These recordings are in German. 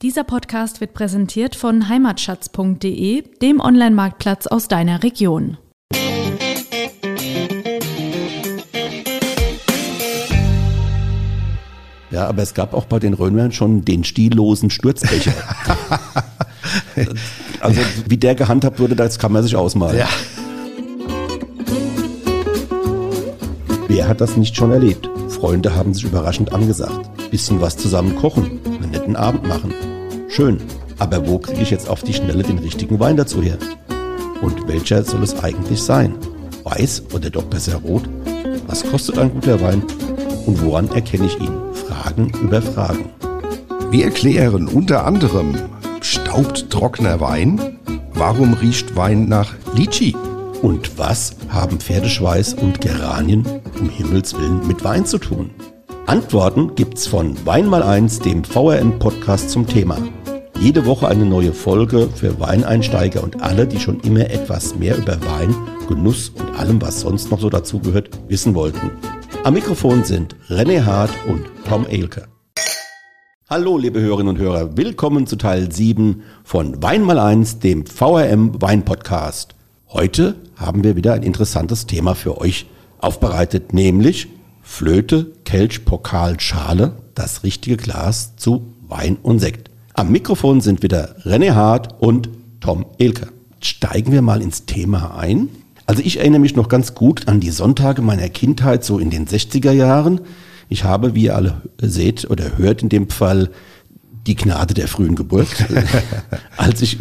Dieser Podcast wird präsentiert von heimatschatz.de, dem Online-Marktplatz aus deiner Region. Ja, aber es gab auch bei den Römern schon den stillosen Sturzbecher. also wie der gehandhabt wurde, das kann man sich ausmalen. Ja. Wer hat das nicht schon erlebt? Freunde haben sich überraschend angesagt. Bisschen was zusammen kochen, einen netten Abend machen. Schön, aber wo kriege ich jetzt auf die Schnelle den richtigen Wein dazu her? Und welcher soll es eigentlich sein? Weiß oder doch besser rot? Was kostet ein guter Wein? Und woran erkenne ich ihn? Fragen über Fragen. Wir erklären unter anderem, staubt trockener Wein? Warum riecht Wein nach Litschi? Und was haben Pferdeschweiß und Geranien um Himmels Willen mit Wein zu tun? Antworten gibt's von Wein mal eins, dem VRN-Podcast zum Thema. Jede Woche eine neue Folge für Weineinsteiger und alle, die schon immer etwas mehr über Wein, Genuss und allem, was sonst noch so dazugehört, wissen wollten. Am Mikrofon sind René Hart und Tom Elke. Hallo, liebe Hörerinnen und Hörer. Willkommen zu Teil 7 von Wein mal eins, dem VRM Wein Podcast. Heute haben wir wieder ein interessantes Thema für euch aufbereitet, nämlich Flöte, Kelch, Pokal, Schale, das richtige Glas zu Wein und Sekt. Am Mikrofon sind wieder René Hart und Tom Elke. Steigen wir mal ins Thema ein. Also ich erinnere mich noch ganz gut an die Sonntage meiner Kindheit, so in den 60er Jahren. Ich habe, wie ihr alle seht oder hört in dem Fall, die Gnade der frühen Geburt, als ich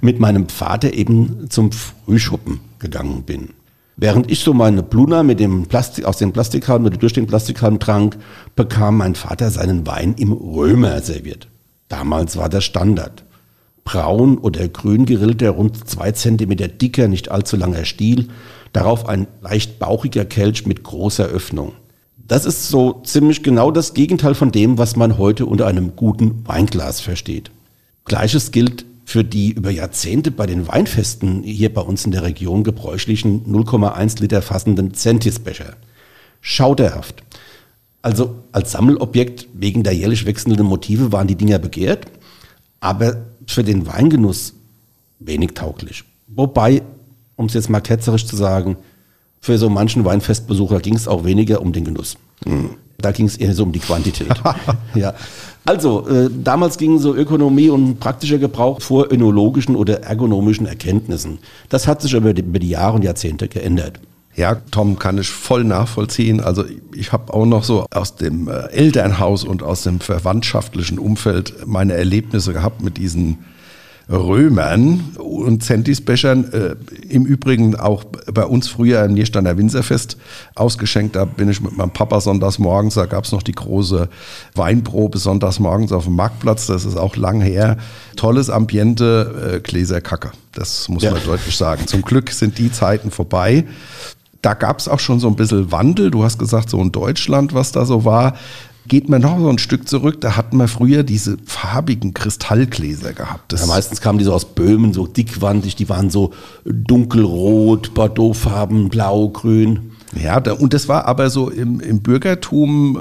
mit meinem Vater eben zum Frühschuppen gegangen bin. Während ich so meine Bluna mit dem Plastik, aus dem Plastikhalm oder durch den Plastikhalm trank, bekam mein Vater seinen Wein im Römer serviert. Damals war der Standard. Braun oder grün gerillter, rund zwei Zentimeter dicker, nicht allzu langer Stiel, darauf ein leicht bauchiger Kelch mit großer Öffnung. Das ist so ziemlich genau das Gegenteil von dem, was man heute unter einem guten Weinglas versteht. Gleiches gilt für die über Jahrzehnte bei den Weinfesten hier bei uns in der Region gebräuchlichen 0,1 Liter fassenden Centisbecher. Schauderhaft. Also als Sammelobjekt wegen der jährlich wechselnden Motive waren die Dinger begehrt, aber für den Weingenuss wenig tauglich. Wobei, um es jetzt mal ketzerisch zu sagen, für so manchen Weinfestbesucher ging es auch weniger um den Genuss. Mhm. Da ging es eher so um die Quantität. ja. Also, äh, damals ging so Ökonomie und praktischer Gebrauch vor önologischen oder ergonomischen Erkenntnissen. Das hat sich über die, über die Jahre und Jahrzehnte geändert. Ja, Tom, kann ich voll nachvollziehen. Also ich habe auch noch so aus dem äh, Elternhaus und aus dem verwandtschaftlichen Umfeld meine Erlebnisse gehabt mit diesen Römern und Zentisbechern. Äh, Im Übrigen auch bei uns früher im Niersteiner Winzerfest ausgeschenkt. Da bin ich mit meinem Papa sonntags morgens, da gab es noch die große Weinprobe sonntags morgens auf dem Marktplatz. Das ist auch lang her. Tolles Ambiente, äh, Gläserkacke. Das muss ja. man deutlich sagen. Zum Glück sind die Zeiten vorbei da gab es auch schon so ein bisschen Wandel. Du hast gesagt, so in Deutschland, was da so war. Geht man noch so ein Stück zurück, da hatten wir früher diese farbigen Kristallgläser gehabt. Ja, meistens kamen die so aus Böhmen, so dickwandig, die waren so dunkelrot, Bordeauxfarben, blau, grün. Ja, da, und das war aber so im, im Bürgertum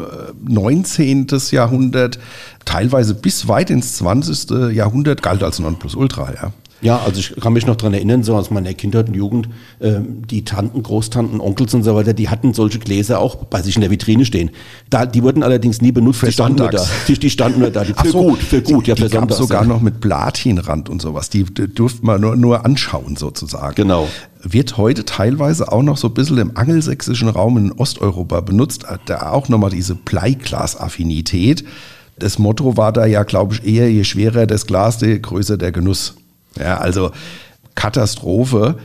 19. Äh, Jahrhundert, teilweise bis weit ins 20. Jahrhundert, galt als Nonplusultra, ja. Ja, also ich kann mich noch dran erinnern, so aus meiner Kindheit und Jugend, äh, die Tanten, Großtanten, Onkels und so weiter, die hatten solche Gläser auch bei sich in der Vitrine stehen. Da, die wurden allerdings nie benutzt, für die standen nur da. Die, die standen nur da. Die, für so, gut, für gut, ja, für die gab sogar noch mit Platinrand und sowas. Die, die durfte man nur, nur anschauen sozusagen. Genau. Wird heute teilweise auch noch so ein bisschen im angelsächsischen Raum in Osteuropa benutzt, da auch nochmal diese Bleiglas-Affinität. Das Motto war da ja, glaube ich, eher, je schwerer das Glas, je größer der Genuss. Ja, also Katastrophe.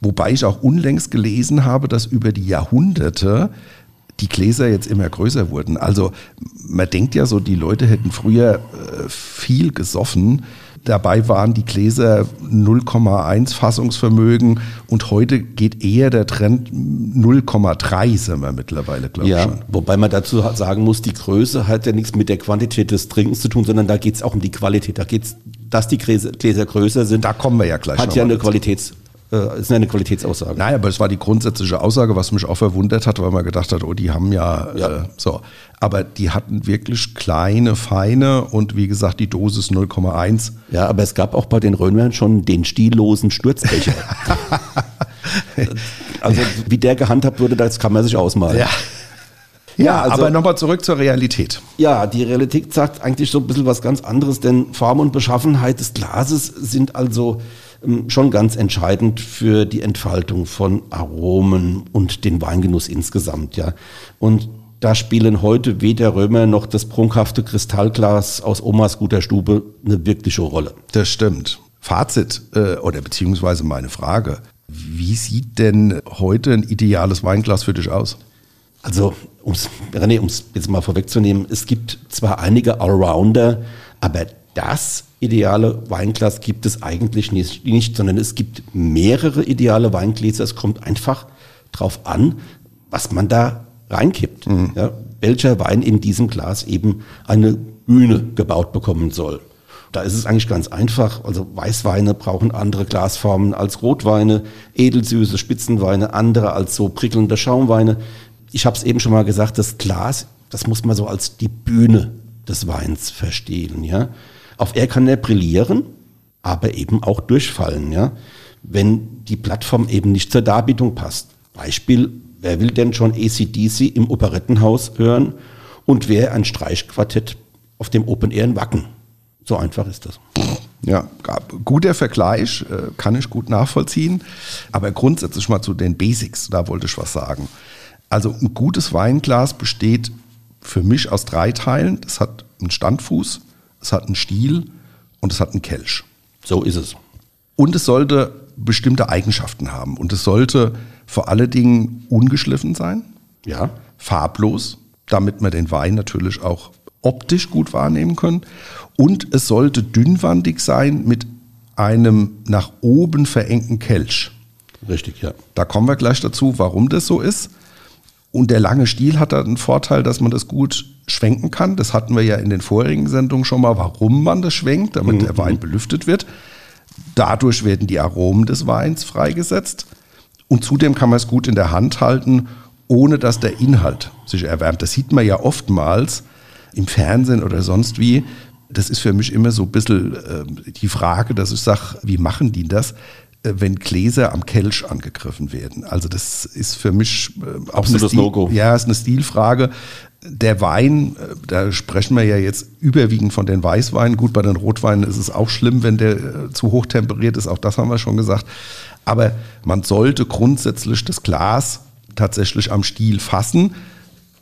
Wobei ich auch unlängst gelesen habe, dass über die Jahrhunderte die Gläser jetzt immer größer wurden. Also man denkt ja so, die Leute hätten früher äh, viel gesoffen. Dabei waren die Gläser 0,1 Fassungsvermögen und heute geht eher der Trend 0,3 sind wir mittlerweile, glaube ich. Ja, schon. wobei man dazu sagen muss, die Größe hat ja nichts mit der Quantität des Trinkens zu tun, sondern da geht es auch um die Qualität. Da geht es dass die Gläser, Gläser größer sind. Da kommen wir ja gleich. Hat ja eine Qualitäts äh, ist eine Qualitätsaussage. Nein, aber es war die grundsätzliche Aussage, was mich auch verwundert hat, weil man gedacht hat, oh, die haben ja, Ja. Äh, so. Aber die hatten wirklich kleine, feine und wie gesagt, die Dosis 0,1. Ja, aber es gab auch bei den Römern schon den stillosen Sturzbecher. also wie der gehandhabt wurde, das kann man sich ausmalen. Ja, Ja, also- aber nochmal zurück zur Realität. Ja, die Realität sagt eigentlich so ein bisschen was ganz anderes, denn Form und Beschaffenheit des Glases sind also ähm, schon ganz entscheidend für die Entfaltung von Aromen und den Weingenuss insgesamt, ja. Und da spielen heute weder Römer noch das prunkhafte Kristallglas aus Omas guter Stube eine wirkliche Rolle. Das stimmt. Fazit äh, oder beziehungsweise meine Frage. Wie sieht denn heute ein ideales Weinglas für dich aus? Also, um's, René, um es jetzt mal vorwegzunehmen, es gibt zwar einige Allrounder, aber das ideale Weinglas gibt es eigentlich nicht, nicht, sondern es gibt mehrere ideale Weingläser. Es kommt einfach drauf an, was man da reinkippt. Ja, welcher Wein in diesem Glas eben eine Bühne gebaut bekommen soll. Da ist es eigentlich ganz einfach. Also Weißweine brauchen andere Glasformen als Rotweine, edelsüße Spitzenweine andere als so prickelnde Schaumweine. Ich habe es eben schon mal gesagt, das Glas, das muss man so als die Bühne des Weins verstehen. Ja? Auf er kann er brillieren, aber eben auch durchfallen, ja? wenn die Plattform eben nicht zur Darbietung passt. Beispiel, wer will denn schon ACDC im Operettenhaus hören und wer ein Streichquartett auf dem Open Air in Wacken? So einfach ist das. Ja, guter Vergleich, äh, kann ich gut nachvollziehen. Aber grundsätzlich mal zu den Basics, da wollte ich was sagen. Also ein gutes Weinglas besteht für mich aus drei Teilen. Das hat einen Standfuß, es hat einen Stiel und es hat einen Kelch. So ist es. Und es sollte bestimmte Eigenschaften haben. Und es sollte vor allen Dingen ungeschliffen sein, Ja. farblos, damit wir den Wein natürlich auch optisch gut wahrnehmen können. Und es sollte dünnwandig sein mit einem nach oben verengten Kelch. Richtig, ja. Da kommen wir gleich dazu, warum das so ist. Und der lange Stiel hat da einen Vorteil, dass man das gut schwenken kann. Das hatten wir ja in den vorigen Sendungen schon mal, warum man das schwenkt, damit der Wein belüftet wird. Dadurch werden die Aromen des Weins freigesetzt. Und zudem kann man es gut in der Hand halten, ohne dass der Inhalt sich erwärmt. Das sieht man ja oftmals im Fernsehen oder sonst wie. Das ist für mich immer so ein bisschen äh, die Frage, dass ich sage, wie machen die das, wenn Gläser am Kelch angegriffen werden? Also das ist für mich äh, auch Absolutes Stil- No-Go. Ja, ist eine Stilfrage. Der Wein, äh, da sprechen wir ja jetzt überwiegend von den Weißweinen. Gut, bei den Rotweinen ist es auch schlimm, wenn der äh, zu hoch temperiert ist. Auch das haben wir schon gesagt. Aber man sollte grundsätzlich das Glas tatsächlich am Stiel fassen.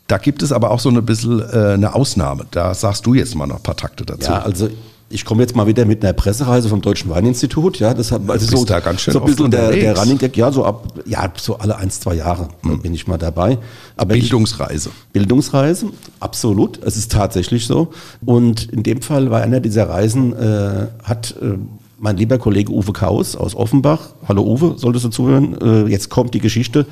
Da gibt es aber auch so ein bisschen äh, eine Ausnahme. Da sagst du jetzt mal noch ein paar Takte dazu. Ja, also ich komme jetzt mal wieder mit einer Pressereise vom Deutschen Weininstitut. Ja, das hat also so, da ganz schön so ein bisschen der, der. Running Gag. Ja, so ab, ja, so alle ein, zwei Jahre bin ich mal dabei. Aber ich, Bildungsreise. Bildungsreise, absolut. Es ist tatsächlich so. Und in dem Fall war einer dieser Reisen, äh, hat äh, mein lieber Kollege Uwe Kaus aus Offenbach, hallo Uwe, solltest du zuhören, äh, jetzt kommt die Geschichte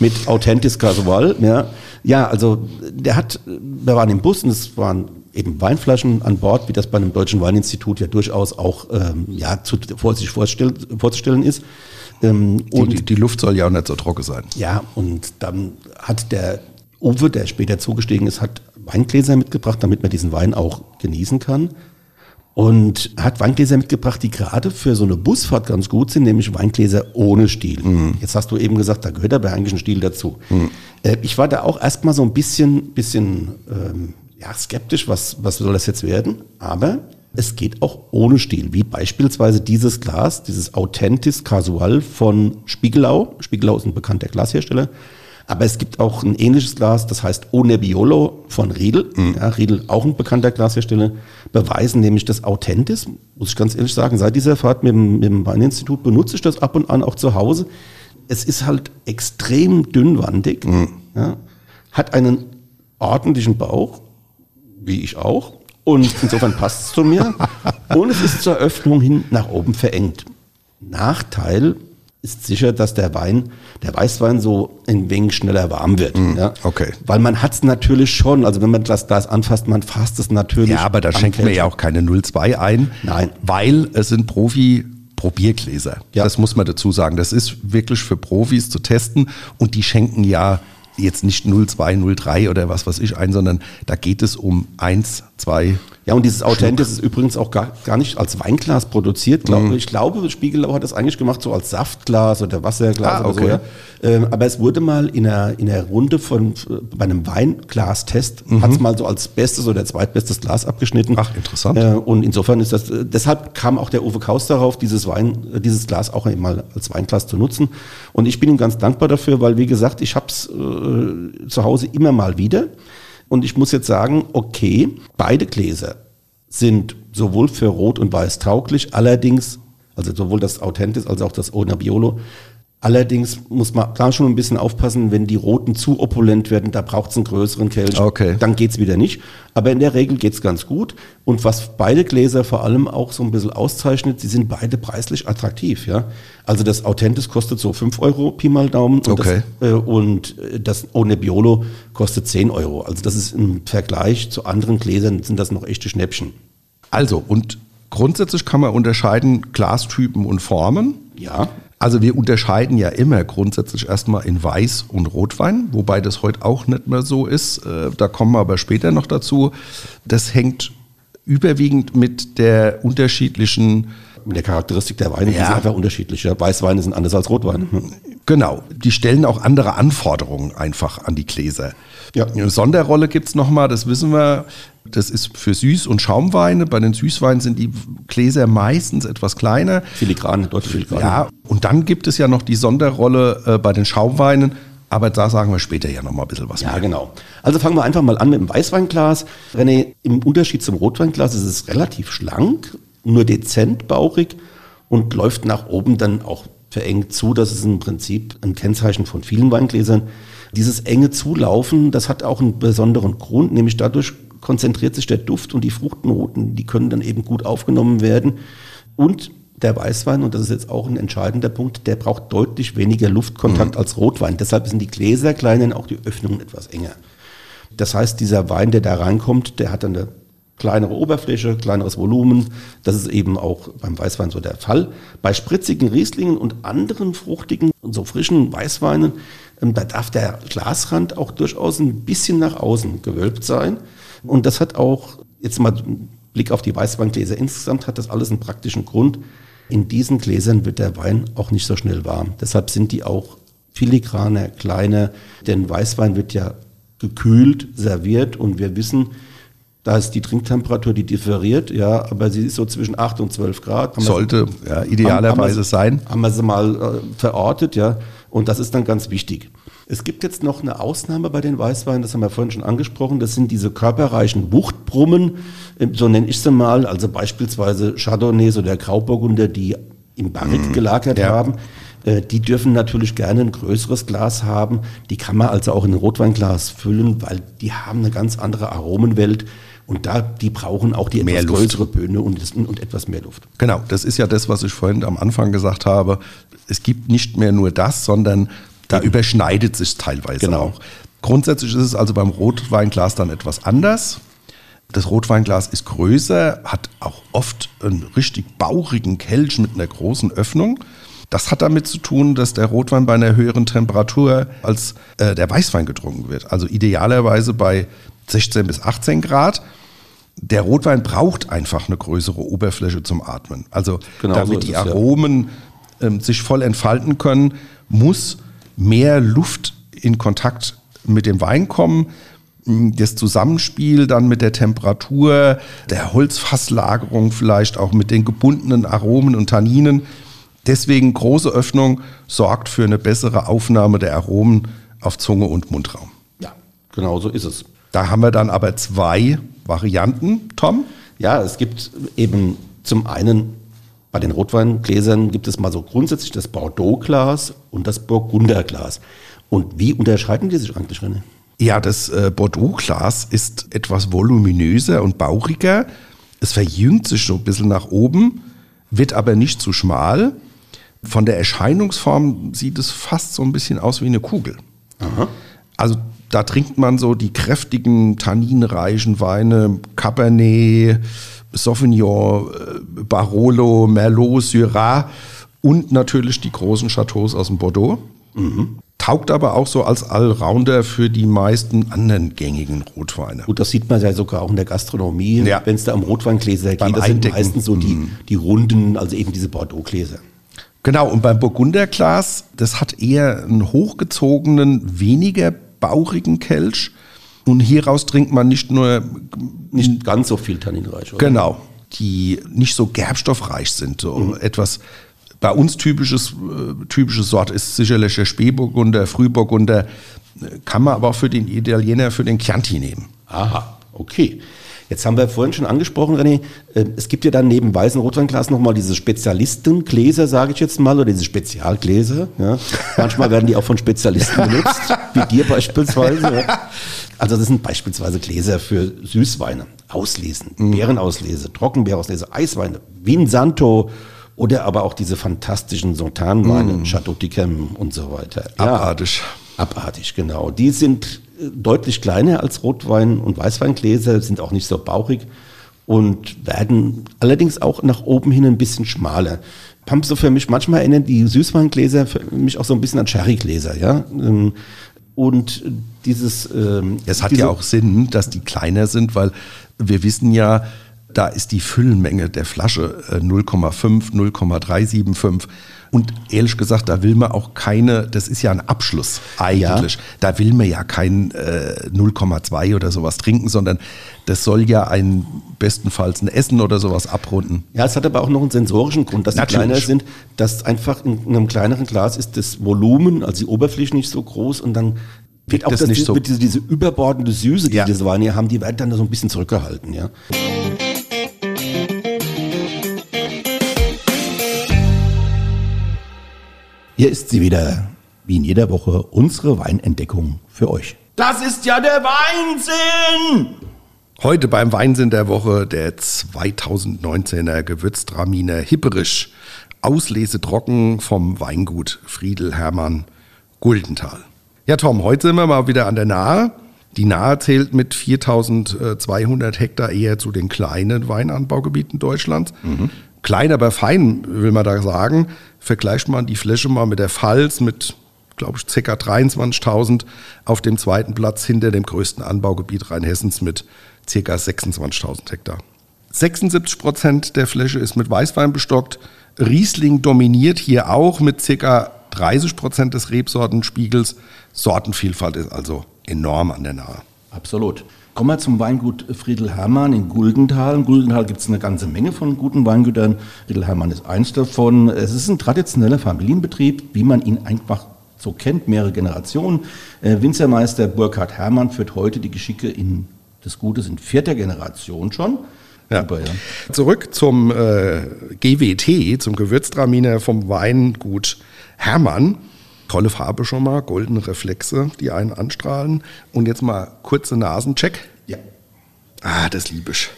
mit Authentis Casual. Ja, ja also der hat, wir waren im Bus und es waren eben Weinflaschen an Bord, wie das bei einem deutschen Weininstitut ja durchaus auch ähm, ja, zu, vor, sich vorzustellen ist. Ähm, Die, die, die Luft soll ja auch nicht so trocken sein. ja, und dann hat der Uwe, der später zugestiegen ist, hat Weingläser mitgebracht, damit man diesen Wein auch genießen kann. Und hat Weingläser mitgebracht, die gerade für so eine Busfahrt ganz gut sind, nämlich Weingläser ohne Stiel. Jetzt hast du eben gesagt, da gehört aber eigentlich ein Stiel dazu. Äh, ich war da auch erstmal so ein bisschen, bisschen ähm, ja, skeptisch, was, was soll das jetzt werden? Aber es geht auch ohne Stiel, wie beispielsweise dieses Glas, dieses Authentis Casual von Spiegelau. Spiegelau ist ein bekannter Glashersteller. Aber es gibt auch ein ähnliches Glas, das heißt Onebbiolo von Riedel. Ja, Riedel, auch ein bekannter Glashersteller, beweisen nämlich das Authentis, muss ich ganz ehrlich sagen. Seit dieser Fahrt mit dem, mit dem Weininstitut benutze ich das ab und an auch zu Hause. Es ist halt extrem dünnwandig, ja, hat einen ordentlichen Bauch, wie ich auch. Und insofern passt es zu mir. Und es ist zur Öffnung hin nach oben verengt. Nachteil ist sicher, dass der Wein, der Weißwein so ein wenig schneller warm wird. ja. okay. Weil man hat es natürlich schon, also wenn man das Glas anfasst, man fasst es natürlich. Ja, aber da schenkt man ja auch keine 02 ein. Nein. Weil es sind Probiergläser. Ja. Das muss man dazu sagen. Das ist wirklich für Profis zu testen und die schenken ja jetzt nicht 02, 03 oder was weiß ich ein, sondern da geht es um 1, 2. Ja, und dieses Authentisch ist übrigens auch gar, gar nicht als Weinglas produziert. Glaub, Ich glaube, Spiegelau hat das eigentlich gemacht so als Saftglas oder Wasserglas Ah, oder so. okay. Ja. Ähm, aber es wurde mal in einer, in einer Runde von äh, bei einem Weinglastest, hat es mal so als bestes oder zweitbestes Glas abgeschnitten. Mhm. Ach, interessant. Äh, und insofern ist das, äh, deshalb kam auch der Uwe Kaus darauf, dieses Wein, äh, dieses Glas auch mal als Weinglas zu nutzen. Und ich bin ihm ganz dankbar dafür, weil wie gesagt, ich habe es äh, zu Hause immer mal wieder. Und ich muss jetzt sagen, okay, beide Gläser sind sowohl für Rot und Weiß tauglich, allerdings, also sowohl das Authentis als auch das Ona Biolo, allerdings muss man da schon ein bisschen aufpassen, wenn die Roten zu opulent werden, da braucht es einen größeren Kelch, Okay. dann geht's wieder nicht. Aber in der Regel geht's ganz gut. Und was beide Gläser vor allem auch so ein bisschen auszeichnet, sie sind beide preislich attraktiv. Ja? Also das Authentis kostet so 5 Euro, Pi mal Daumen. Und Okay. das, äh, und das ohne Biolo kostet 10 Euro. Also das ist im Vergleich zu anderen Gläsern sind das noch echte Schnäppchen. Also, und grundsätzlich kann man unterscheiden Glastypen und Formen. Ja. Also wir unterscheiden ja immer grundsätzlich erstmal in Weiß und Rotwein, wobei das heute auch nicht mehr so ist. Äh, Da kommen wir aber später noch dazu. Das hängt überwiegend mit der unterschiedlichen Mit der Charakteristik der Weine, die Ja. sind einfach unterschiedlich. Weißweine sind anders als Rotweine. Genau, die stellen auch andere Anforderungen einfach an die Gläser. Ja. Eine Sonderrolle gibt es nochmal, das wissen wir, das ist für Süß- und Schaumweine. Bei den Süßweinen sind die Gläser meistens etwas kleiner. Filigran, deutlich filigran. Ja, und dann gibt es ja noch die Sonderrolle äh, bei den Schaumweinen, aber da sagen wir später ja nochmal ein bisschen was Ja, mehr. genau. Also fangen wir einfach mal an mit dem Weißweinglas. René, im Unterschied zum Rotweinglas ist es relativ schlank, nur dezent bauchig und läuft nach oben dann auch verengt zu. Das ist im Prinzip ein Kennzeichen von vielen Weingläsern. Dieses enge Zulaufen, das hat auch einen besonderen Grund, nämlich dadurch konzentriert sich der Duft und die Fruchtnoten, die können dann eben gut aufgenommen werden. Und der Weißwein, und das ist jetzt auch ein entscheidender Punkt, der braucht deutlich weniger Luftkontakt als Rotwein. Deshalb sind die Gläser kleiner und auch die Öffnungen etwas enger. Das heißt, dieser Wein, der da reinkommt, der hat dann eine kleinere Oberfläche, kleineres Volumen. Das ist eben auch beim Weißwein so der Fall. Bei spritzigen Rieslingen und anderen fruchtigen und so frischen Weißweinen, da darf der Glasrand auch durchaus ein bisschen nach außen gewölbt sein. Und das hat auch, jetzt mal Blick auf die Weißweingläser insgesamt, hat das alles einen praktischen Grund. In diesen Gläsern wird der Wein auch nicht so schnell warm. Deshalb sind die auch filigraner, kleiner, denn Weißwein wird ja gekühlt, serviert und wir wissen, da ist die Trinktemperatur, die differiert, ja, aber sie ist so zwischen 8 und 12 Grad. Haben Sollte ja, idealerweise haben wir- sein. Haben wir sie mal äh, verortet, ja, und das ist dann ganz wichtig. Es gibt jetzt noch eine Ausnahme bei den Weißweinen, das haben wir vorhin schon angesprochen, das sind diese körperreichen Wuchtbrummen, äh, so nenne ich sie mal, also beispielsweise Chardonnays oder Grauburgunder, die im Barrique gelagert Ja. haben. Äh, Die dürfen natürlich gerne ein größeres Glas haben. Die kann man also auch in ein Rotweinglas füllen, weil die haben eine ganz andere Aromenwelt. Und da, die brauchen auch die Mehr etwas Luft. größere Böhne und, und etwas mehr Luft. Genau, das ist ja das, was ich vorhin am Anfang gesagt habe. Es gibt nicht mehr nur das, sondern da überschneidet sich teilweise Genau. auch. Grundsätzlich ist es also beim Rotweinglas dann etwas anders. Das Rotweinglas ist größer, hat auch oft einen richtig bauchigen Kelch mit einer großen Öffnung. Das hat damit zu tun, dass der Rotwein bei einer höheren Temperatur als äh, der Weißwein getrunken wird. Also idealerweise bei 16 bis 18 Grad. Der Rotwein braucht einfach eine größere Oberfläche zum Atmen. Also Genau so damit ist die es, ja. Aromen ähm, sich voll entfalten können, muss mehr Luft in Kontakt mit dem Wein kommen. Mm, Das Zusammenspiel dann mit der Temperatur, der Holzfasslagerung vielleicht auch mit den gebundenen Aromen und Tanninen. Deswegen große Öffnung sorgt für eine bessere Aufnahme der Aromen auf Zunge und Mundraum. Ja, genau so ist es. Da haben wir dann aber zwei Varianten, Tom. Ja, es gibt eben zum einen bei den Rotweingläsern gibt es mal so grundsätzlich das Bordeaux-Glas und das Burgunderglas. Und wie unterscheiden die sich eigentlich, René? Ja, das äh, Bordeaux-Glas ist etwas voluminöser und bauchiger. Es verjüngt sich so ein bisschen nach oben, wird aber nicht zu schmal. Von der Erscheinungsform sieht es fast so ein bisschen aus wie eine Kugel. Also da trinkt man so die kräftigen, tanninreichen Weine, Cabernet, Sauvignon, äh, Barolo, Merlot, Syrah und natürlich die großen Chateaus aus dem Bordeaux. Mhm. Taugt aber auch so als Allrounder für die meisten anderen gängigen Rotweine. Gut, das sieht man ja sogar auch in der Gastronomie. Ja. Wenn es da um Rotweingläser geht, das sind meistens so die, mhm. die runden, also eben diese Bordeaux-Gläser. Genau, und beim Burgunderglas, das hat eher einen hochgezogenen, weniger bauchigen Kelch. Und hieraus trinkt man nicht nur. Nicht ganz so viel Tanninreich, oder? Genau. Die nicht so gerbstoffreich sind. So mhm. etwas bei uns typisches, äh, typisches Sort ist sicherlich der Spätburgunder, Frühburgunder. Kann man aber auch für den Italiener, für den Chianti nehmen. Aha, okay. Jetzt haben wir vorhin schon angesprochen, René, äh, es gibt ja dann neben weißen Rotweinglas nochmal diese Spezialistengläser, sage ich jetzt mal, oder diese Spezialgläser. Ja. Manchmal werden die auch von Spezialisten benutzt, wie dir beispielsweise. Also das sind beispielsweise Gläser für Süßweine, Auslesen, mhm. Beerenauslese, Trockenbeerauslese, Eisweine, Vinsanto oder aber auch diese fantastischen Sontanweine, mm. Chateau Ticam und so weiter. Abartig. Ja, abartig, genau. Die sind deutlich kleiner als Rotwein- und Weißweingläser, sind auch nicht so bauchig und werden allerdings auch nach oben hin ein bisschen schmaler. Haben so für mich, manchmal erinnern die Süßweingläser für mich auch so ein bisschen an Sherrygläser, ja. Ähm, und dieses. Ähm, es hat ja auch Sinn, dass die kleiner sind, weil wir wissen ja, da ist die Füllmenge der Flasche 0,5, äh, 0,375. Und ehrlich gesagt, da will man auch keine, das ist ja ein Abschluss eigentlich. Ja. Da will man ja kein äh, 0,2 oder sowas trinken, sondern das soll ja ein bestenfalls ein Essen oder sowas abrunden. Ja, es hat aber auch noch einen sensorischen Grund, dass Natürlich. sie kleiner sind. Dass einfach in einem kleineren Glas ist das Volumen, also die Oberfläche nicht so groß und dann wird auch das, das nicht so. Diese, diese überbordende Süße, die ja. diese Weine hier haben, die werden dann so ein bisschen zurückgehalten, ja. Hier ist sie wieder, wie in jeder Woche, unsere Weinentdeckung für euch. Das ist ja der Weinsinn! Heute beim Weinsinn der Woche der 2019er Gewürztraminer Hipperisch. Auslese trocken vom Weingut Friedel Hermann Guldenthal. Ja, Tom, heute sind wir mal wieder an der Nahe. Die Nahe zählt mit 4200 Hektar eher zu den kleinen Weinanbaugebieten Deutschlands. Mhm. Klein, aber fein, will man da sagen. Vergleicht man die Fläche mal mit der Pfalz mit, glaube ich, ca. 23.000 auf dem zweiten Platz hinter dem größten Anbaugebiet Rheinhessens mit ca. 26.000 Hektar. 76 Prozent der Fläche ist mit Weißwein bestockt. Riesling dominiert hier auch mit ca. 30 Prozent des Rebsortenspiegels. Sortenvielfalt ist also enorm an der Nahe. Absolut. Kommen wir zum Weingut Friedel Hermann in Guldenthal. In Guldenthal gibt es eine ganze Menge von guten Weingütern. Friedel Hermann ist eins davon. Es ist ein traditioneller Familienbetrieb, wie man ihn einfach so kennt, mehrere Generationen. Äh, Winzermeister Burkhard Hermann führt heute die Geschicke in, des Gutes in vierter Generation schon. Ja. Super, ja. Zurück zum äh, GWT, zum Gewürztraminer vom Weingut Hermann. Tolle Farbe schon mal, goldene Reflexe, die einen anstrahlen. Und jetzt mal kurze Nasencheck. Ja. Ah, das liebe ich.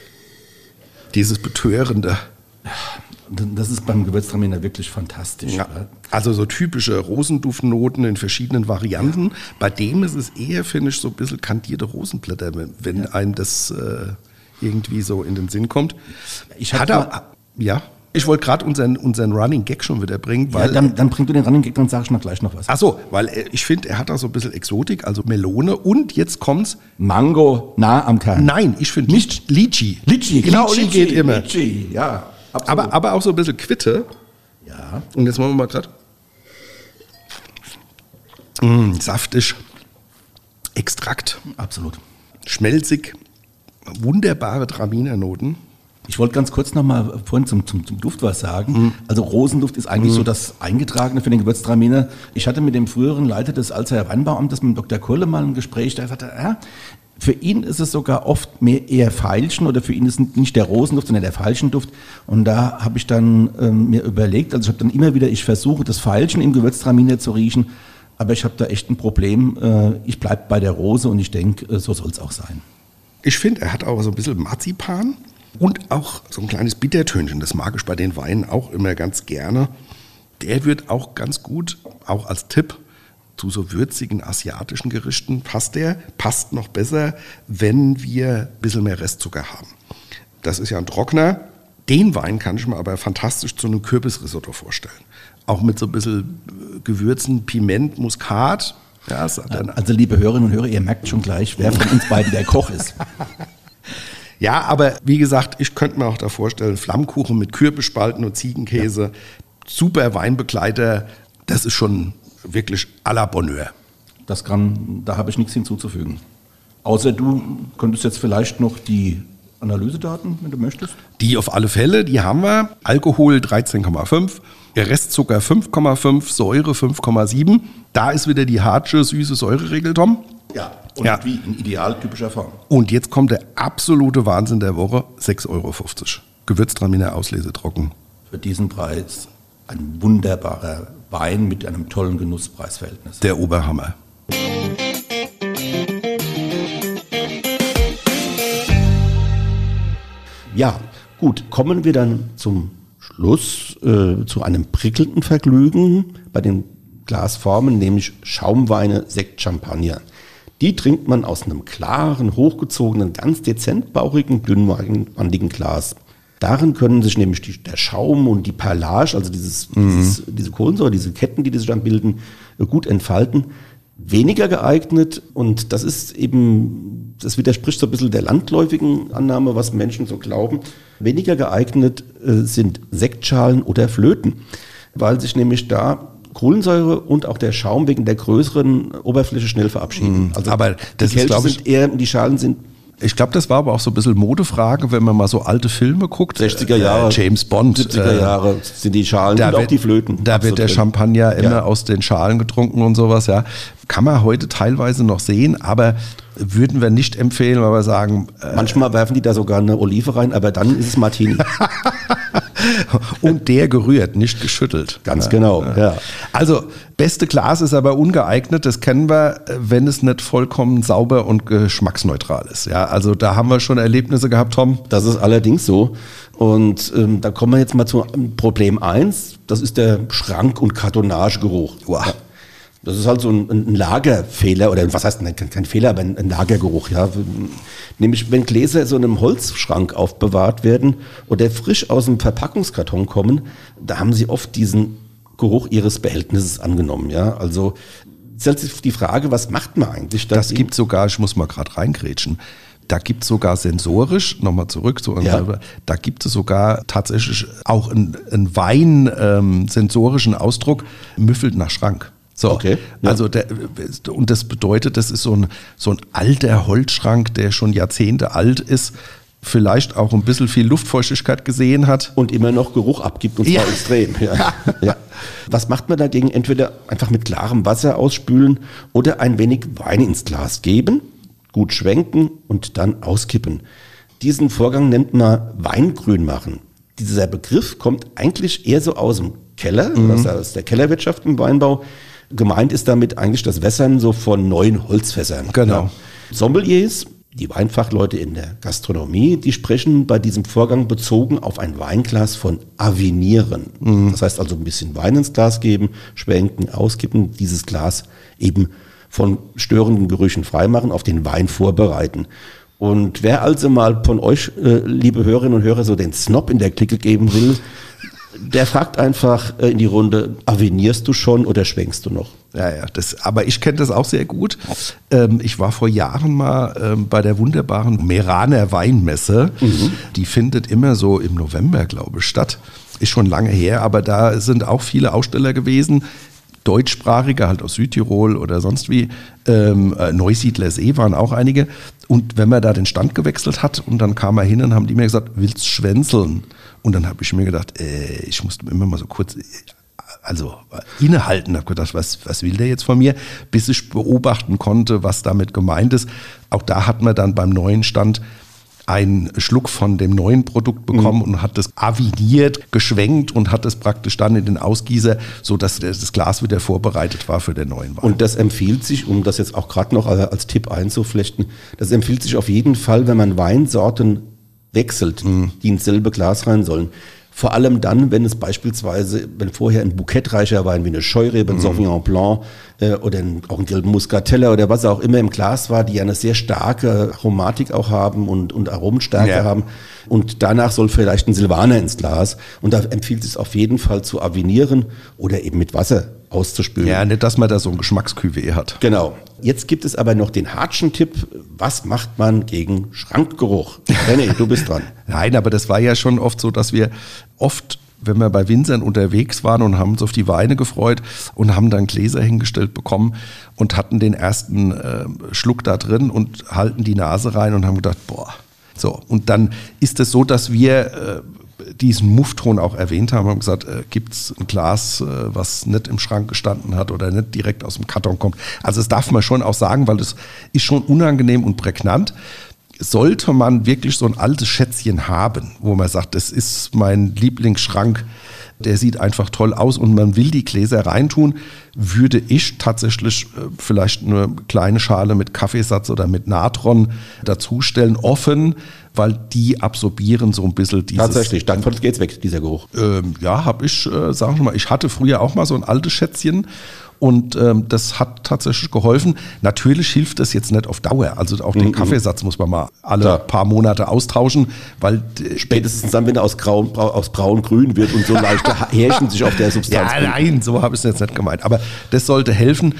Dieses Betörende. Das ist beim Gewürztraminer wirklich fantastisch. Ja. Also so typische Rosenduftnoten in verschiedenen Varianten. Ja. Bei dem ist es eher, finde ich, so ein bisschen kandierte Rosenblätter, wenn, ja. einem das äh, irgendwie so in den Sinn kommt. Ich hatte, ja. Ich wollte gerade unseren, unseren Running Gag schon wieder bringen. Weil, ja, dann, dann bring du den Running Gag, dann sag ich noch gleich noch was. Ach so, weil äh, ich finde, er hat da so ein bisschen Exotik, also Melone und jetzt kommt's. Mango nah am Kern. Nein, ich finde nicht Litchi. Litchi, genau, Litchi, Litchi geht immer. Litchi, ja. Aber, aber auch so ein bisschen Quitte. Ja. Und jetzt machen wir mal gerade. Mmh, saftig. Extrakt. Absolut. Schmelzig. Wunderbare Traminernoten. Ich wollte ganz kurz noch mal vorhin zum, zum, zum Duft was sagen. Mhm. Also Rosenduft ist eigentlich mhm. so das Eingetragene für den Gewürztraminer. Ich hatte mit dem früheren Leiter des Alzheimer Weinbauamtes, mit dem Dr. Kolle, mal ein Gespräch, der sagte, ja, für ihn ist es sogar oft mehr eher Feilschen oder für ihn ist nicht der Rosenduft, sondern der Feilschenduft. Und da habe ich dann ähm, mir überlegt, also ich habe dann immer wieder, ich versuche das Feilschen im Gewürztraminer zu riechen, aber ich habe da echt ein Problem. Äh, ich bleibe bei der Rose und ich denke, äh, so soll es auch sein. Ich finde, er hat auch so ein bisschen Marzipan und auch so ein kleines Bittertönchen. Das mag ich bei den Weinen auch immer ganz gerne. Der wird auch ganz gut, auch als Tipp, zu so würzigen asiatischen Gerichten passt der, passt noch besser, wenn wir ein bisschen mehr Restzucker haben. Das ist ja ein Trockner. Den Wein kann ich mir aber fantastisch zu einem Kürbisrisotto vorstellen. Auch mit so ein bisschen äh, Gewürzen, Piment, Muskat. Ja, also liebe Hörerinnen und Hörer, ihr merkt schon gleich, wer von uns beiden der Koch ist. Ja, aber wie gesagt, ich könnte mir auch da vorstellen, Flammkuchen mit Kürbisspalten und Ziegenkäse, ja. super Weinbegleiter, das ist schon wirklich à la Bonheur. Das kann, da habe ich nichts hinzuzufügen. Außer du könntest jetzt vielleicht noch die Analysedaten, wenn du möchtest. Die auf alle Fälle, die haben wir. Alkohol 13,5, Restzucker 5,5, Säure 5,7. Da ist wieder die harte, süße Säureregel, Tom. Ja, und ja. wie in idealtypischer Form. Und jetzt kommt der absolute Wahnsinn der Woche, 6,50 Euro. Gewürztraminer Auslese trocken. Für diesen Preis ein wunderbarer Wein mit einem tollen Genusspreisverhältnis. Der Oberhammer. Ja, gut, kommen wir dann zum Schluss äh, zu einem prickelnden Vergnügen bei den Glasformen, nämlich Schaumweine, Sekt, Champagner. Die trinkt man aus einem klaren, hochgezogenen, ganz dezent bauchigen, dünnwandigen Glas. Darin können sich nämlich die, der Schaum und die Perlage, also dieses, mhm. dieses, diese Kohlensäure, diese Ketten, die sich dann bilden, gut entfalten. Weniger geeignet und das ist eben, das widerspricht so ein bisschen der landläufigen Annahme, was Menschen so glauben. Weniger geeignet äh, sind Sektschalen oder Flöten, weil sich nämlich da Kohlensäure und auch der Schaum wegen der größeren Oberfläche schnell verabschieden. Mhm. Also aber das die ist, glaube ich, eher, die Schalen sind ich glaube, das war aber auch so ein bisschen Modefrage, wenn man mal so alte Filme guckt. 60er Jahre. Äh, James Bond. 70er äh, Jahre sind die Schalen da und wird, auch die Flöten. Da wird der. Champagner immer ja. aus den Schalen getrunken und sowas, ja. Kann man heute teilweise noch sehen, aber würden wir nicht empfehlen, weil wir sagen. Äh, Manchmal werfen die da sogar eine Olive rein, aber dann ist es Martini. und der gerührt, nicht geschüttelt. Ganz genau, ja. Also, beste Glas ist aber ungeeignet, das kennen wir, wenn es nicht vollkommen sauber und geschmacksneutral ist. Ja, also da haben wir schon Erlebnisse gehabt, Tom. Das ist allerdings so. Und ähm, da kommen wir jetzt mal zu Problem 1, das ist der Schrank- und Kartonagegeruch. Wow. Ja. Das ist halt so ein, ein Lagerfehler oder was heißt kein, kein Fehler, aber ein, ein, Lagergeruch. Ja. Nämlich wenn Gläser so in einem Holzschrank aufbewahrt werden oder frisch aus dem Verpackungskarton kommen, da haben sie oft diesen Geruch ihres Behältnisses angenommen. Ja. Also stellt sich die Frage, was macht man eigentlich? Das gibt sogar, ich muss mal gerade reingrätschen, da gibt es sogar sensorisch, nochmal zurück zu ja. da gibt es sogar tatsächlich auch einen, einen Wein ähm, sensorischen Ausdruck, müffelt nach Schrank. So, okay, ja. also der, und das bedeutet, das ist so ein, so ein alter Holzschrank, der schon Jahrzehnte alt ist, vielleicht auch ein bisschen viel Luftfeuchtigkeit gesehen hat. Und immer noch Geruch abgibt und zwar ja. extrem. Ja. ja. Was macht man dagegen? Entweder einfach mit klarem Wasser ausspülen oder ein wenig Wein ins Glas geben, gut schwenken und dann auskippen. Diesen Vorgang nennt man Weingrün machen. Dieser Begriff kommt eigentlich eher so aus dem Keller, mhm. aus der Kellerwirtschaft im Weinbau. Gemeint ist damit eigentlich das Wässern so von neuen Holzfässern. Genau. Ja. Sommeliers, die Weinfachleute in der Gastronomie, die sprechen bei diesem Vorgang bezogen auf ein Weinglas von Avinieren. Mhm. Das heißt also ein bisschen Wein ins Glas geben, schwenken, auskippen, dieses Glas eben von störenden Gerüchen freimachen, auf den Wein vorbereiten. Und wer also mal von euch, äh, liebe Hörerinnen und Hörer, so den Snob in der Clique geben will, der fragt einfach äh, in die Runde, avenierst du schon oder schwenkst du noch? Ja, ja, das, aber ich kenne das auch sehr gut. Ähm, ich war vor Jahren mal ähm, bei der wunderbaren Meraner Weinmesse. Mhm. Die findet immer so im November, glaube ich, statt. Ist schon lange her, aber da sind auch viele Aussteller gewesen, deutschsprachige, halt aus Südtirol oder sonst wie. Ähm, äh, Neusiedler See waren auch einige. Und wenn man da den Stand gewechselt hat und dann kam er hin und haben die mir gesagt, willst schwänzeln? Und dann habe ich mir gedacht, äh, ich musste immer mal so kurz, also innehalten, habe gedacht, was, was will der jetzt von mir? Bis ich beobachten konnte, was damit gemeint ist. Auch da hat man dann beim neuen Stand einen Schluck von dem neuen Produkt bekommen mhm. und hat das aviniert, geschwenkt und hat das praktisch dann in den Ausgießer, sodass das Glas wieder vorbereitet war für den neuen Wein. Und das empfiehlt sich, um das jetzt auch gerade noch als Tipp einzuflechten, das empfiehlt sich auf jeden Fall, wenn man Weinsorten wechselt, mhm. die ins selbe Glas rein sollen. Vor allem dann, wenn es beispielsweise, wenn vorher ein bouquetreicher Wein wie eine Scheurebe, ein mhm. Sauvignon Blanc äh, oder ein, auch ein gelben Muscatella oder was auch immer im Glas war, die ja eine sehr starke Aromatik auch haben und, und Aromenstärke ja. haben. Und danach soll vielleicht ein Silvaner ins Glas. Und da empfiehlt es auf jeden Fall zu avinieren oder eben mit Wasser auszuspülen. Ja, nicht, dass man da so ein Geschmacksküwe hat. Genau. Jetzt gibt es aber noch den hartschen Tipp. Was macht man gegen Schrankgeruch? René, du bist dran. Nein, aber das war ja schon oft so, dass wir oft wenn wir bei Winzern unterwegs waren und haben uns auf die Weine gefreut und haben dann Gläser hingestellt bekommen und hatten den ersten äh, Schluck da drin und halten die Nase rein und haben gedacht, boah. So, und dann ist es so, dass wir äh, diesen Muffton auch erwähnt haben, haben gesagt, äh, gibt es ein Glas, äh, was nicht im Schrank gestanden hat oder nicht direkt aus dem Karton kommt. Also das darf man schon auch sagen, weil das ist schon unangenehm und prägnant. Sollte man wirklich so ein altes Schätzchen haben, wo man sagt, das ist mein Lieblingsschrank, der sieht einfach toll aus und man will die Gläser reintun, würde ich tatsächlich äh, vielleicht eine kleine Schale mit Kaffeesatz oder mit Natron dazustellen, offen, weil die absorbieren so ein bisschen dieses. Tatsächlich, dann geht's weg, dieser Geruch. Ähm, ja, habe ich, äh, sagen wir mal, ich hatte früher auch mal so ein altes Schätzchen und ähm, das hat tatsächlich geholfen. Natürlich hilft das jetzt nicht auf Dauer. Also auch den mhm. Kaffeesatz muss man mal alle Klar. paar Monate austauschen, weil spätestens dann, wenn er aus grau, aus braun-grün wird und so leichte Härchen sich auf der Substanz. Ja, nein, so habe ich es jetzt nicht gemeint. Aber das sollte helfen.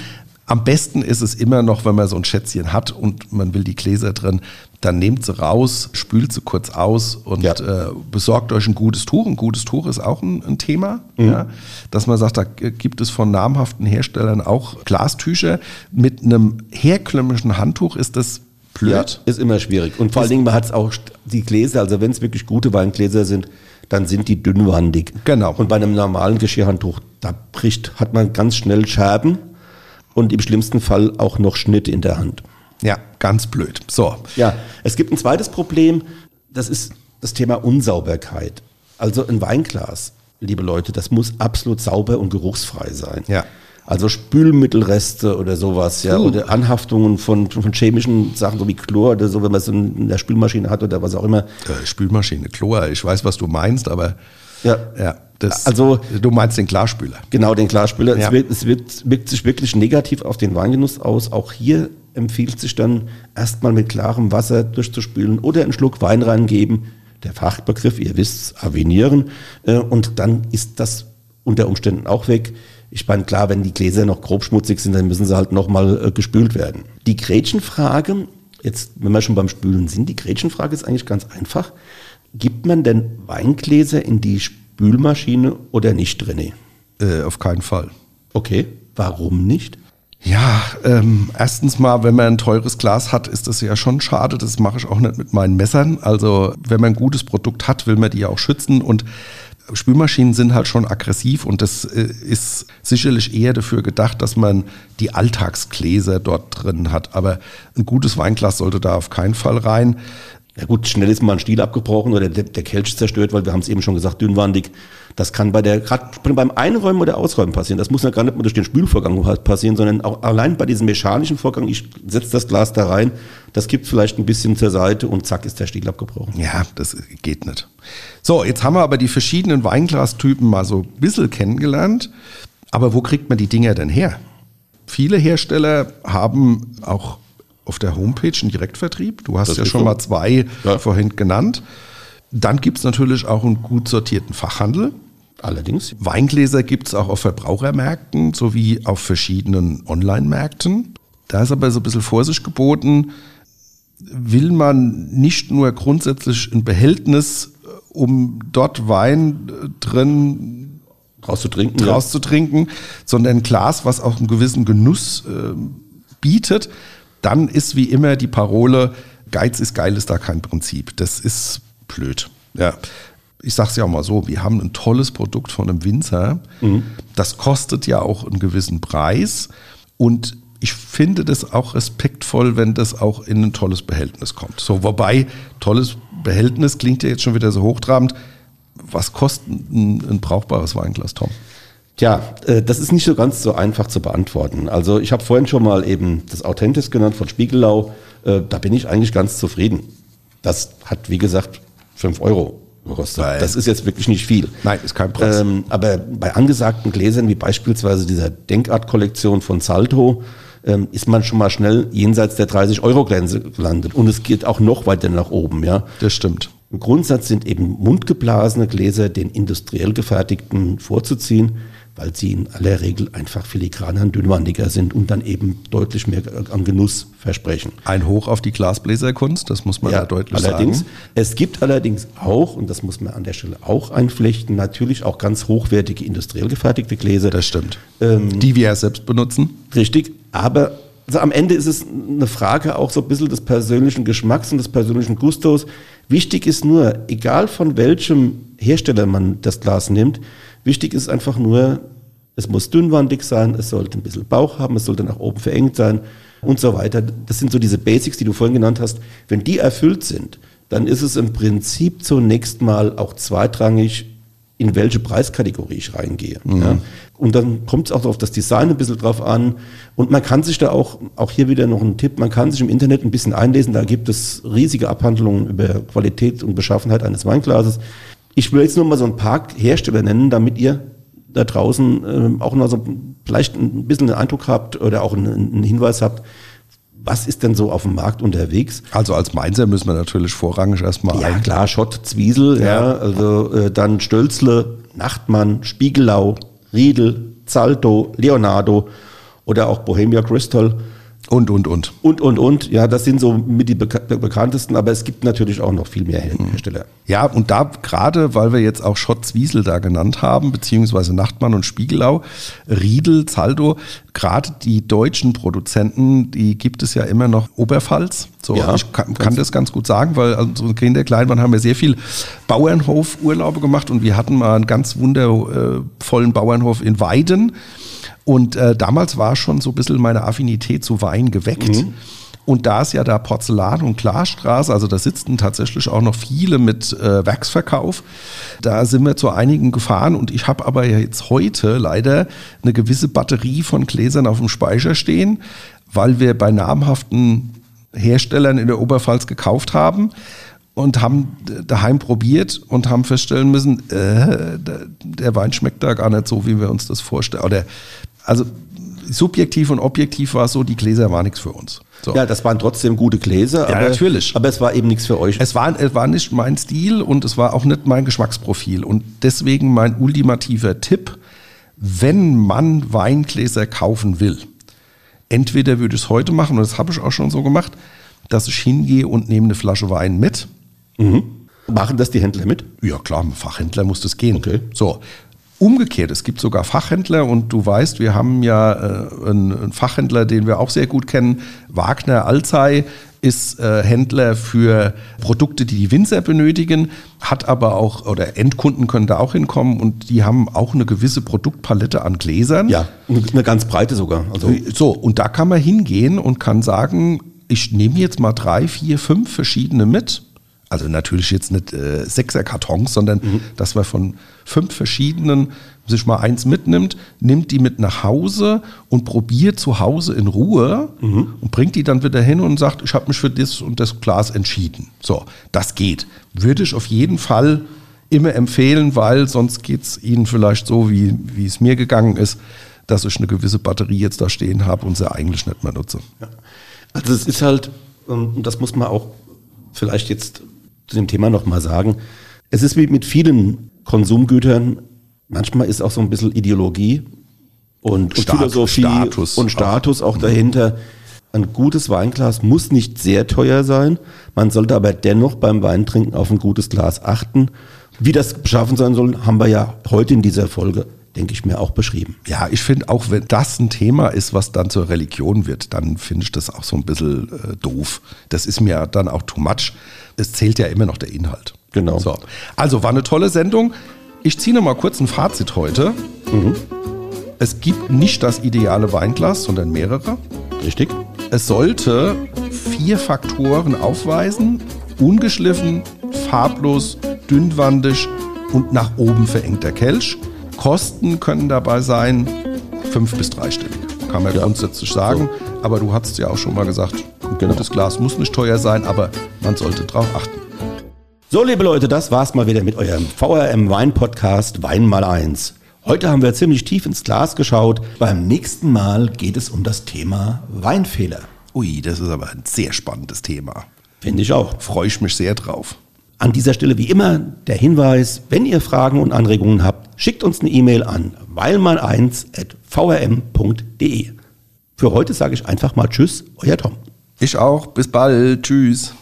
Am besten ist es immer noch, wenn man so ein Schätzchen hat und man will die Gläser drin, dann nehmt sie raus, spült sie kurz aus und ja. äh, besorgt euch ein gutes Tuch. Ein gutes Tuch ist auch ein, ein Thema, mhm. ja, dass man sagt, da gibt es von namhaften Herstellern auch Glastücher. Mit einem herkömmlichen Handtuch ist das blöd. Ja, ist immer schwierig. Und vor allen Dingen, man hat es auch die Gläser, also wenn es wirklich gute Weingläser sind, dann sind die dünnwandig. Genau. Und bei einem normalen Geschirrhandtuch, da bricht, hat man ganz schnell Scherben und im schlimmsten Fall auch noch Schnitt in der Hand. Ja, ganz blöd. So. Ja, es gibt ein zweites Problem, das ist das Thema Unsauberkeit. Also ein Weinglas, liebe Leute, das muss absolut sauber und geruchsfrei sein. Ja. Also Spülmittelreste oder sowas, ja, uh. oder Anhaftungen von, von chemischen Sachen, so wie Chlor oder so, wenn man es in der Spülmaschine hat oder was auch immer. Äh, Spülmaschine, Chlor, ich weiß, was du meinst, aber ja. ja. Das, also, du meinst den Klarspüler. Genau, den Klarspüler. Ja. Es, wird, es wird, wirkt sich wirklich negativ auf den Weingenuss aus. Auch hier empfiehlt sich dann erstmal mit klarem Wasser durchzuspülen oder einen Schluck Wein reingeben. Der Fachbegriff, ihr wisst, avinieren. Äh, und dann ist das unter Umständen auch weg. Ich meine, klar, wenn die Gläser noch grob schmutzig sind, dann müssen sie halt nochmal äh, gespült werden. Die Gretchenfrage, jetzt, wenn wir schon beim Spülen sind, die Gretchenfrage ist eigentlich ganz einfach. Gibt man denn Weingläser in die Spülmaschine oder nicht, René? Äh, auf keinen Fall. Okay, warum nicht? Ja, ähm, erstens mal, wenn man ein teures Glas hat, ist das ja schon schade. Das mache ich auch nicht mit meinen Messern. Also wenn man ein gutes Produkt hat, will man die ja auch schützen und Spülmaschinen sind halt schon aggressiv und das äh, ist sicherlich eher dafür gedacht, dass man die Alltagsgläser dort drin hat. Aber ein gutes Weinglas sollte da auf keinen Fall rein. Ja gut, schnell ist mal ein Stiel abgebrochen oder der, der Kelch zerstört, weil wir haben es eben schon gesagt, dünnwandig. Das kann bei der, gerade beim Einräumen oder Ausräumen passieren. Das muss ja gar nicht mal durch den Spülvorgang passieren, sondern auch allein bei diesem mechanischen Vorgang, ich setze das Glas da rein, das gibt vielleicht ein bisschen zur Seite und zack ist der Stiel abgebrochen. Ja, das geht nicht. So, jetzt haben wir aber die verschiedenen Weinglastypen mal so ein bisschen kennengelernt. Aber wo kriegt man die Dinger denn her? Viele Hersteller haben auch auf der Homepage einen Direktvertrieb. Du hast das ja schon so. mal zwei ja. vorhin genannt. Dann gibt es natürlich auch einen gut sortierten Fachhandel. Allerdings. Weingläser gibt es auch auf Verbrauchermärkten sowie auf verschiedenen Online-Märkten. Da ist aber so ein bisschen Vorsicht geboten. Will man nicht nur grundsätzlich ein Behältnis, äh, um dort Wein äh, drin draus zu trinken, draus ja. zu trinken sondern ein Glas, was auch einen gewissen Genuss äh, bietet, dann ist wie immer die Parole, Geiz ist geil, ist da kein Prinzip. Das ist blöd. Ja. Ich sage es ja auch mal so, wir haben ein tolles Produkt von einem Winzer. Mhm. Das kostet ja auch einen gewissen Preis. Und ich finde das auch respektvoll, wenn das auch in ein tolles Behältnis kommt. So, wobei, tolles Behältnis klingt ja jetzt schon wieder so hochtrabend. Was kostet ein, ein brauchbares Weinglas, Tom? Tja, äh, das ist nicht so ganz so einfach zu beantworten. Also ich habe vorhin schon mal eben das Authentis genannt von Spiegelau. Äh, da bin ich eigentlich ganz zufrieden. Das hat, wie gesagt, 5 Euro. kostet. Nein. Das ist jetzt wirklich nicht viel. Nein, ist kein Preis. Ähm, aber bei angesagten Gläsern wie beispielsweise dieser Denkart-Kollektion von Salto ähm, ist man schon mal schnell jenseits der 30-Euro-Grenze gelandet. Und es geht auch noch weiter nach oben. Ja. Das stimmt. Im Grundsatz sind eben mundgeblasene Gläser den industriell gefertigten vorzuziehen, weil sie in aller Regel einfach filigraner und dünnwandiger sind und dann eben deutlich mehr an Genuss versprechen. Ein Hoch auf die Glasbläserkunst, das muss man ja, deutlich allerdings, sagen. Es gibt allerdings auch, und das muss man an der Stelle auch einflechten, natürlich auch ganz hochwertige industriell gefertigte Gläser. Das stimmt. Ähm, die wir ja selbst benutzen. Richtig, aber also am Ende ist es eine Frage auch so ein bisschen des persönlichen Geschmacks und des persönlichen Gustos. Wichtig ist nur, egal von welchem Hersteller man das Glas nimmt, wichtig ist einfach nur, es muss dünnwandig sein, es sollte ein bisschen Bauch haben, es sollte nach oben verengt sein und so weiter. Das sind so diese Basics, die du vorhin genannt hast. Wenn die erfüllt sind, dann ist es im Prinzip zunächst mal auch zweitrangig, in welche Preiskategorie ich reingehe. Mhm. Ja. Und dann kommt es auch auf das Design ein bisschen drauf an. Und man kann sich da auch, auch hier wieder noch ein Tipp, man kann sich im Internet ein bisschen einlesen. Da gibt es riesige Abhandlungen über Qualität und Beschaffenheit eines Weinglases. Ich will jetzt nur mal so ein paar Hersteller nennen, damit ihr da draußen ähm, auch noch so vielleicht ein bisschen einen Eindruck habt oder auch einen, einen Hinweis habt, was ist denn so auf dem Markt unterwegs? Also als Mainzer müssen wir natürlich vorrangig erstmal Ja, ein. klar, Schott, Zwiesel, ja, Ja. also äh, dann Stölzle, Nachtmann, Spiegelau, Riedel, Zalto, Leonardo oder auch Bohemia Crystal Und, und, und. und, und, und. Ja, das sind so mit die beka bekanntesten, aber es gibt natürlich auch noch viel mehr Her- Hersteller. Ja, und da gerade, weil wir jetzt auch Schott Zwiesel da genannt haben, beziehungsweise Nachtmann und Spiegelau, Riedel, Zaldo, gerade die deutschen Produzenten, die gibt es ja immer noch Oberpfalz. So, Ja, ich kann, kann das ganz gut sagen, weil also Kinder klein waren, haben wir sehr viel Bauernhof-Urlaube gemacht und wir hatten mal einen ganz wundervollen Bauernhof in Weiden. Und äh, damals war schon so ein bisschen meine Affinität zu Wein geweckt. Und da ist ja da Porzellan- und Klarstraße, also da sitzen tatsächlich auch noch viele mit äh, Werksverkauf. Da sind wir zu einigen gefahren und ich habe aber jetzt heute leider eine gewisse Batterie von Gläsern auf dem Speicher stehen, weil wir bei namhaften Herstellern in der Oberpfalz gekauft haben und haben daheim probiert und haben feststellen müssen, äh, der- der Wein schmeckt da gar nicht so, wie wir uns das vorstellen. Oder, also subjektiv und objektiv war es so, die Gläser waren nichts für uns. So. Ja, das waren trotzdem gute Gläser, Ja, aber, natürlich. aber es war eben nichts für euch. Es war, es war nicht mein Stil und es war auch nicht mein Geschmacksprofil. Und deswegen mein ultimativer Tipp, wenn man Weingläser kaufen will, entweder würde ich es heute machen, und das habe ich auch schon so gemacht, dass ich hingehe und nehme eine Flasche Wein mit. Machen das die Händler mit? Ja klar, ein Fachhändler muss das gehen. Okay. So. Umgekehrt, es gibt sogar Fachhändler und du weißt, wir haben ja äh, einen, Fachhändler, den wir auch sehr gut kennen, Wagner Alzey ist äh, Händler für Produkte, die die Winzer benötigen, hat aber auch, oder Endkunden können da auch hinkommen und die haben auch eine gewisse Produktpalette an Gläsern. Ja, eine ganz breite sogar. Also So, und da kann man hingehen und kann sagen, ich nehme jetzt mal drei, vier, fünf verschiedene mit. Also natürlich jetzt nicht äh, Sechser-Kartons, sondern dass man von fünf verschiedenen sich mal eins mitnimmt, nimmt die mit nach Hause und probiert zu Hause in Ruhe und bringt die dann wieder hin und sagt, ich habe mich für das und das Glas entschieden. So, das geht. Würde ich auf jeden Fall immer empfehlen, weil sonst geht es Ihnen vielleicht so, wie, wie es mir gegangen ist, dass ich eine gewisse Batterie jetzt da stehen habe und sie eigentlich nicht mehr nutze. Also es ist halt, ähm, und das muss man auch vielleicht jetzt zu dem Thema nochmal sagen, es ist wie mit vielen Konsumgütern, manchmal ist auch so ein bisschen Ideologie und, und Status- Philosophie Status und auch. Status auch dahinter. Ein gutes Weinglas muss nicht sehr teuer sein, man sollte aber dennoch beim Weintrinken auf ein gutes Glas achten. Wie das beschaffen sein soll, haben wir ja heute in dieser Folge, denke ich mir, auch beschrieben. Ja, ich finde auch, wenn das ein Thema ist, was dann zur Religion wird, dann finde ich das auch so ein bisschen äh, doof. Das ist mir dann auch too much. Es zählt ja immer noch der Inhalt. Genau. So. Also war eine tolle Sendung. Ich ziehe noch mal kurz ein Fazit heute. Es gibt nicht das ideale Weinglas, sondern mehrere. Richtig? Es sollte vier Faktoren aufweisen: ungeschliffen, farblos, dünnwandig und nach oben verengter Kelch. Kosten können dabei sein fünf bis dreistellig, kann man grundsätzlich sagen. Aber du hast ja auch schon mal gesagt, ein Genau. gutes Glas muss nicht teuer sein, aber man sollte darauf achten. So, liebe Leute, das war's mal wieder mit eurem VRM Wein Podcast Wein mal eins. Heute haben wir ziemlich tief ins Glas geschaut. Beim nächsten Mal geht es um das Thema Weinfehler. Ui, das ist aber ein sehr spannendes Thema. Finde ich auch. Freue ich mich sehr drauf. An dieser Stelle wie immer der Hinweis, wenn ihr Fragen und Anregungen habt, schickt uns eine E-Mail an weilmal1.vrm.de. Für heute sage ich einfach mal Tschüss, euer Tom. Ich auch. Bis bald. Tschüss.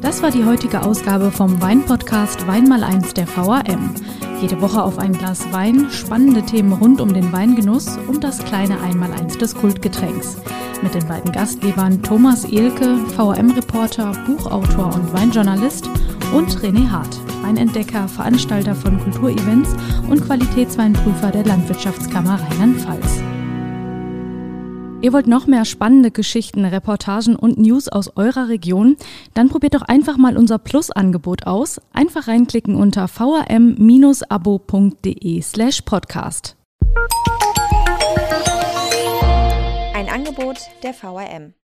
Das war die heutige Ausgabe vom Weinpodcast Weinmal eins der VRM. Jede Woche auf ein Glas Wein, spannende Themen rund um den Weingenuss und das kleine Einmaleins des Kultgetränks. Mit den beiden Gastgebern Thomas Ehlke, VRM-Reporter, Buchautor und Weinjournalist und René Hart, Weinentdecker, Veranstalter von Kulturevents und Qualitätsweinprüfer der Landwirtschaftskammer Rheinland-Pfalz. Ihr wollt noch mehr spannende Geschichten, Reportagen und News aus eurer Region? Dann probiert doch einfach mal unser Plus-Angebot aus. Einfach reinklicken unter vrm-abo.de slash podcast. Ein Angebot der VRM.